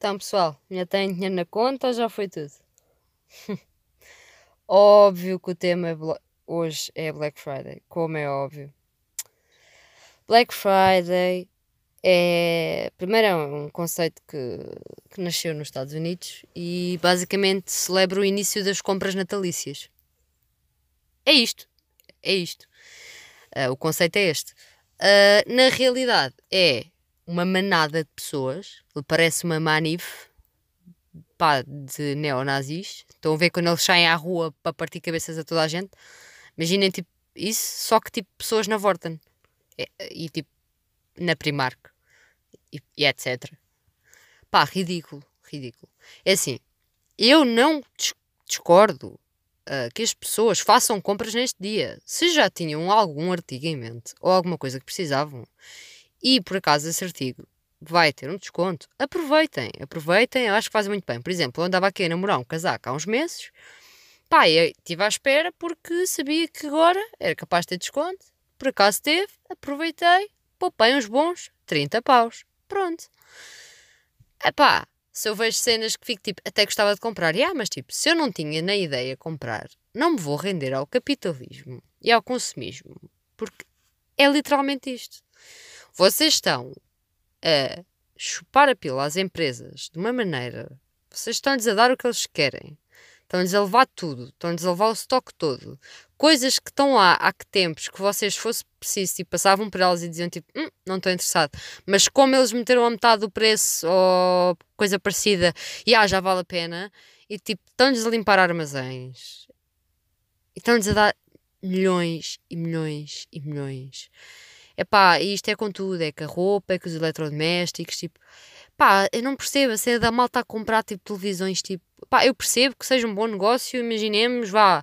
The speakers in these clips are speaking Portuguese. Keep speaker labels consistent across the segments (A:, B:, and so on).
A: Então, pessoal, ainda tem dinheiro na conta ou já foi tudo? óbvio que o tema é hoje é Black Friday, como é óbvio. Black Friday é. Primeiro, é um conceito que, que nasceu nos Estados Unidos e basicamente celebra o início das compras natalícias. É isto. É isto. Uh, o conceito é este. Uh, na realidade, é uma manada de pessoas, parece uma manif pá, de neonazis. Estão a ver quando eles saem à rua para partir cabeças a toda a gente? Imaginem tipo isso, só que tipo pessoas na Vorten e, e tipo na Primark e, e, etc. Pá, ridículo, ridículo. É assim, eu não discordo uh, que as pessoas façam compras neste dia. Se já tinham algum artigo em mente ou alguma coisa que precisavam e por acaso esse artigo vai ter um desconto, aproveitem, aproveitem, eu acho que fazem muito bem. Por exemplo, eu andava aqui a namorar um casaco há uns meses, pá, eu estive à espera porque sabia que agora era capaz de ter desconto, por acaso teve, aproveitei, poupei uns bons 30 paus, pronto. Epá, se eu vejo cenas que fico tipo, até gostava de comprar, e ah, mas tipo, se eu não tinha na ideia comprar, não me vou render ao capitalismo e ao consumismo, porque é literalmente isto. Vocês estão a chupar a pila às empresas de uma maneira, vocês estão-lhes a dar o que eles querem. Estão-lhes a levar tudo, estão-lhes a levar o estoque todo. Coisas que estão lá há que tempos que vocês fosse preciso e tipo, passavam por elas e diziam tipo, hum, não estou interessado. Mas como eles meteram a metade do preço ou coisa parecida, e ah, já vale a pena, e tipo, estão-lhes a limpar armazéns. E estão-lhes a dar milhões e milhões e milhões. Epá, isto é com tudo, é com a roupa, é com os eletrodomésticos, tipo, pá, eu não percebo a cena da malta a comprar tipo televisões, tipo, pá, eu percebo que seja um bom negócio, imaginemos, vá,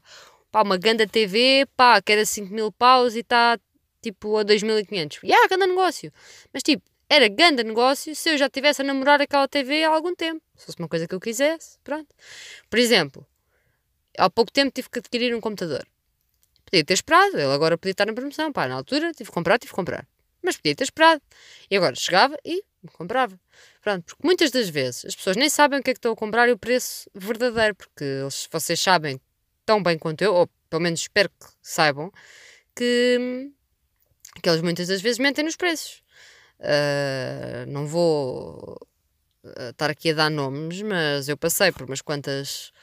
A: pá, uma ganda TV, pá, que era 5 mil paus e está tipo a 2.500. E yeah, ganda negócio. Mas tipo, era ganda negócio se eu já tivesse a namorar aquela TV há algum tempo. Se fosse uma coisa que eu quisesse, pronto. Por exemplo, há pouco tempo tive que adquirir um computador. Podia ter esperado, ele agora podia estar na promoção. Pá, na altura tive que comprar, tive que comprar. Mas podia ter esperado. E agora chegava e comprava. Pronto, porque muitas das vezes as pessoas nem sabem o que é que estão a comprar e o preço verdadeiro, porque eles, vocês sabem tão bem quanto eu, ou pelo menos espero que saibam, que, que eles muitas das vezes mentem nos preços. Uh, não vou uh, estar aqui a dar nomes, mas eu passei por umas quantas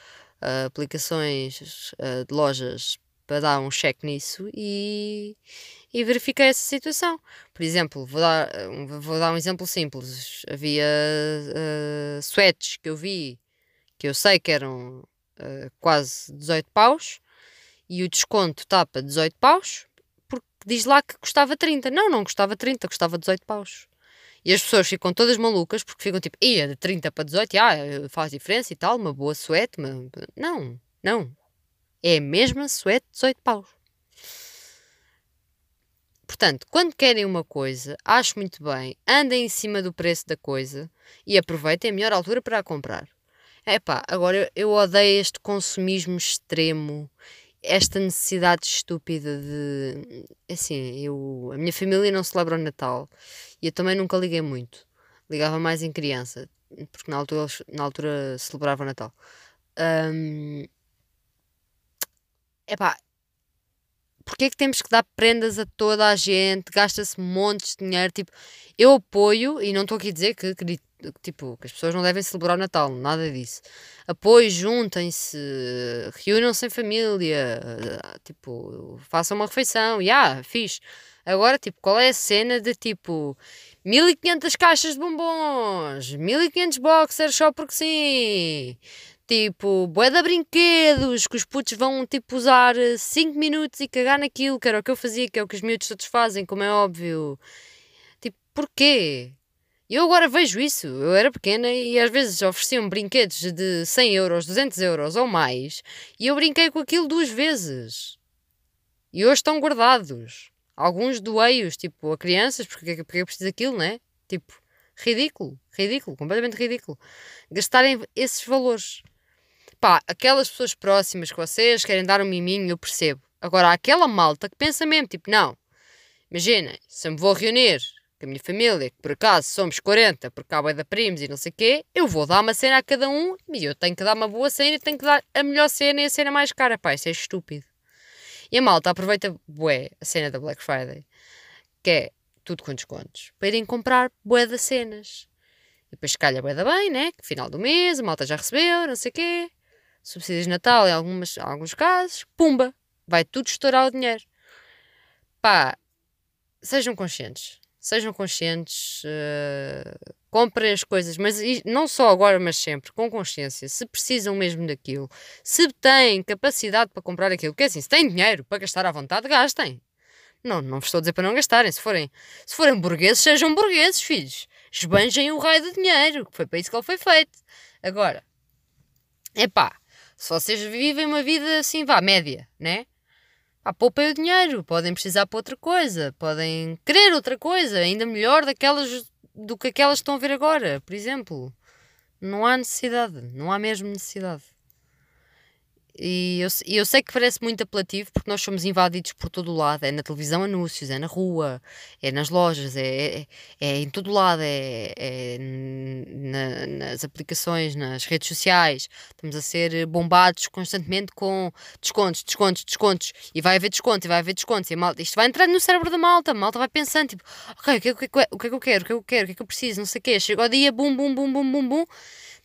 A: uh, aplicações de lojas para dar um cheque nisso e, e verifiquei essa situação. Por exemplo, vou dar, vou dar um exemplo simples. Havia uh, sweats que eu vi que eu sei que eram uh, quase 18 paus e o desconto está para 18 paus porque diz lá que custava 30. Não, não custava 30, custava 18 paus. E as pessoas ficam todas malucas porque ficam tipo, ia de 30 para 18, ah, faz diferença e tal, uma boa suete. Uma... Não, não, é a mesma suete 18 paus. Portanto, quando querem uma coisa, acho muito bem, andem em cima do preço da coisa e aproveitem a melhor altura para a comprar. É pá, agora eu odeio este consumismo extremo, esta necessidade estúpida de. Assim, eu, a minha família não celebra o Natal e eu também nunca liguei muito. Ligava mais em criança, porque na altura, na altura celebrava o Natal. Um, Epá, porque é que temos que dar prendas a toda a gente? Gasta-se montes de dinheiro. Tipo, eu apoio, e não estou aqui a dizer que, que, tipo, que as pessoas não devem celebrar o Natal, nada disso. Apoio, juntem-se, reúnam-se em família, tipo, façam uma refeição, e ah, fixe. Agora, tipo, qual é a cena de tipo 1500 caixas de bombons, 1500 boxers só porque sim, Tipo, bué de brinquedos que os putos vão tipo usar 5 minutos e cagar naquilo, que era o que eu fazia, que é o que os miúdos todos fazem, como é óbvio. Tipo, porquê? Eu agora vejo isso. Eu era pequena e às vezes ofereciam brinquedos de 100 euros, 200 euros ou mais e eu brinquei com aquilo duas vezes. E hoje estão guardados. Alguns doei-os, tipo, a crianças, porque, porque eu preciso daquilo, né? Tipo, ridículo, ridículo, completamente ridículo. Gastarem esses valores. Pá, aquelas pessoas próximas que vocês querem dar um miminho, eu percebo. Agora, há aquela malta que pensa mesmo, tipo, não, imaginem, se eu me vou reunir que a minha família, que por acaso somos 40, porque há da primos e não sei o quê, eu vou dar uma cena a cada um e eu tenho que dar uma boa cena e tenho que dar a melhor cena e a cena mais cara. Pá, isso é estúpido. E a malta aproveita, bué, a cena da Black Friday, que é tudo com descontos, para irem comprar bué das cenas. E depois calha bué da bem, né? Que final do mês, a malta já recebeu, não sei o quê. Subsídios de Natal em algumas, alguns casos, pumba, vai tudo estourar o dinheiro. Pá, sejam conscientes sejam conscientes, uh, comprem as coisas, mas não só agora, mas sempre, com consciência, se precisam mesmo daquilo, se têm capacidade para comprar aquilo, porque assim, se têm dinheiro para gastar à vontade, gastem. Não, não vos estou a dizer para não gastarem. Se forem, se forem burgueses, sejam burgueses, filhos. Esbanjem o raio do dinheiro, que foi para isso que ele foi feito. Agora, é pá, se vocês vivem uma vida assim, vá, média, né? Pá, poupem o dinheiro, podem precisar para outra coisa, podem querer outra coisa, ainda melhor daquelas do que aquelas que estão a ver agora, por exemplo. Não há necessidade, não há mesmo necessidade. E eu, eu sei que parece muito apelativo porque nós somos invadidos por todo o lado. É na televisão anúncios, é na rua, é nas lojas, é, é, é em todo lado, é, é na, nas aplicações, nas redes sociais. Estamos a ser bombados constantemente com descontos, descontos, descontos. E vai haver desconto, e vai haver descontos. E malta, isto vai entrar no cérebro da malta. A malta vai pensando, tipo, ok, o que, o, que é, o que é que eu quero, o que é que eu quero, o que é que eu preciso, não sei o quê. Chega o dia, bum, bum, bum, bum, bum, bum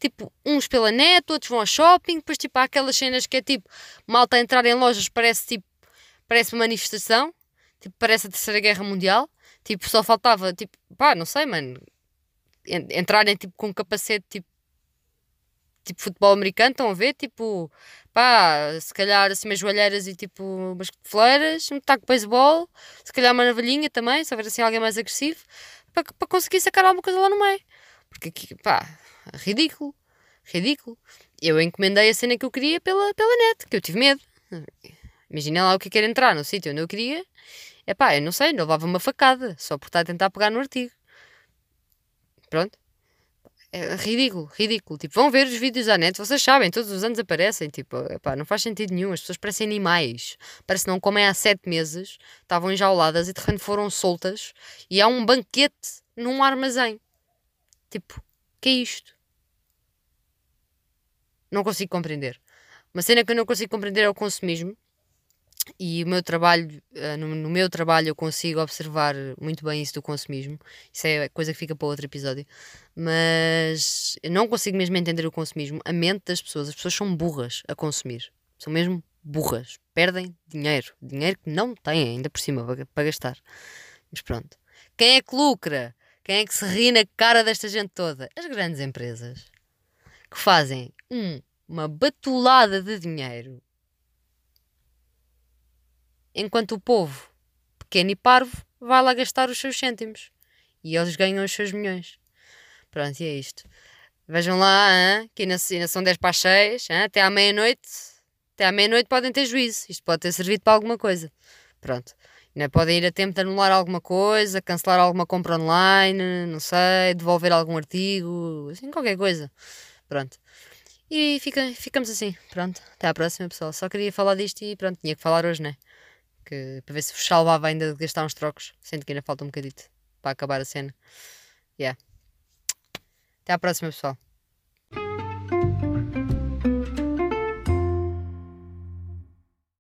A: tipo, uns pela net, outros vão ao shopping, depois tipo há aquelas cenas que é tipo, malta a entrar em lojas parece tipo, parece uma manifestação, tipo, parece a Terceira Guerra Mundial, tipo, só faltava, tipo, pá, não sei, mano, entrarem tipo com um capacete tipo tipo futebol americano, estão a ver? Tipo, pá, se calhar assim umas joalheiras e tipo umas cotoveleiras, um taco de beisebol, se calhar uma navalhinha também, se houver assim alguém mais agressivo, para, para conseguir sacar alguma coisa lá no meio. Porque aqui, pá, ridículo, ridículo. Eu encomendei a cena que eu queria pela, pela net, que eu tive medo. Imagina lá o que é quer entrar no sítio onde eu queria. É pá, eu não sei, não levava uma facada só por estar a tentar pegar no artigo. Pronto. É ridículo, ridículo. Tipo, vão ver os vídeos à net, vocês sabem, todos os anos aparecem. Tipo, epá, não faz sentido nenhum. As pessoas parecem animais. Parece não comem há sete meses, estavam enjauladas e de repente foram soltas e há um banquete num armazém. Tipo, que é isto? Não consigo compreender. Uma cena que eu não consigo compreender é o consumismo. E o meu trabalho, eh, no, meu trabalho eu consigo observar muito bem isso do consumismo. Isso é coisa que fica para outro episódio. Mas eu não consigo mesmo entender o consumismo. A mente das pessoas, as pessoas são burras a consumir. São mesmo burras. Perdem dinheiro. Dinheiro que não têm ainda por cima para gastar. Mas pronto. Quem é que lucra? Quem é que se ri na cara desta gente toda? As grandes empresas que fazem um, uma batulada de dinheiro enquanto o povo, pequeno e parvo, vai lá gastar os seus cêntimos e eles ganham os seus milhões. Pronto, e é isto. Vejam lá, hein? que ainda, ainda são 10 para as 6, hein? até à meia-noite. Até à meia-noite podem ter juízo. Isto pode ter servido para alguma coisa. Pronto. Ainda podem ir a tempo de anular alguma coisa, cancelar alguma compra online, não sei, devolver algum artigo, assim, qualquer coisa. Pronto. E fica, ficamos assim. Pronto. Até à próxima, pessoal. Só queria falar disto e pronto, tinha que falar hoje, né? Que, para ver se vos salvava ainda de gastar uns trocos. Sendo que ainda falta um bocadito para acabar a cena. Yeah. Até à próxima, pessoal.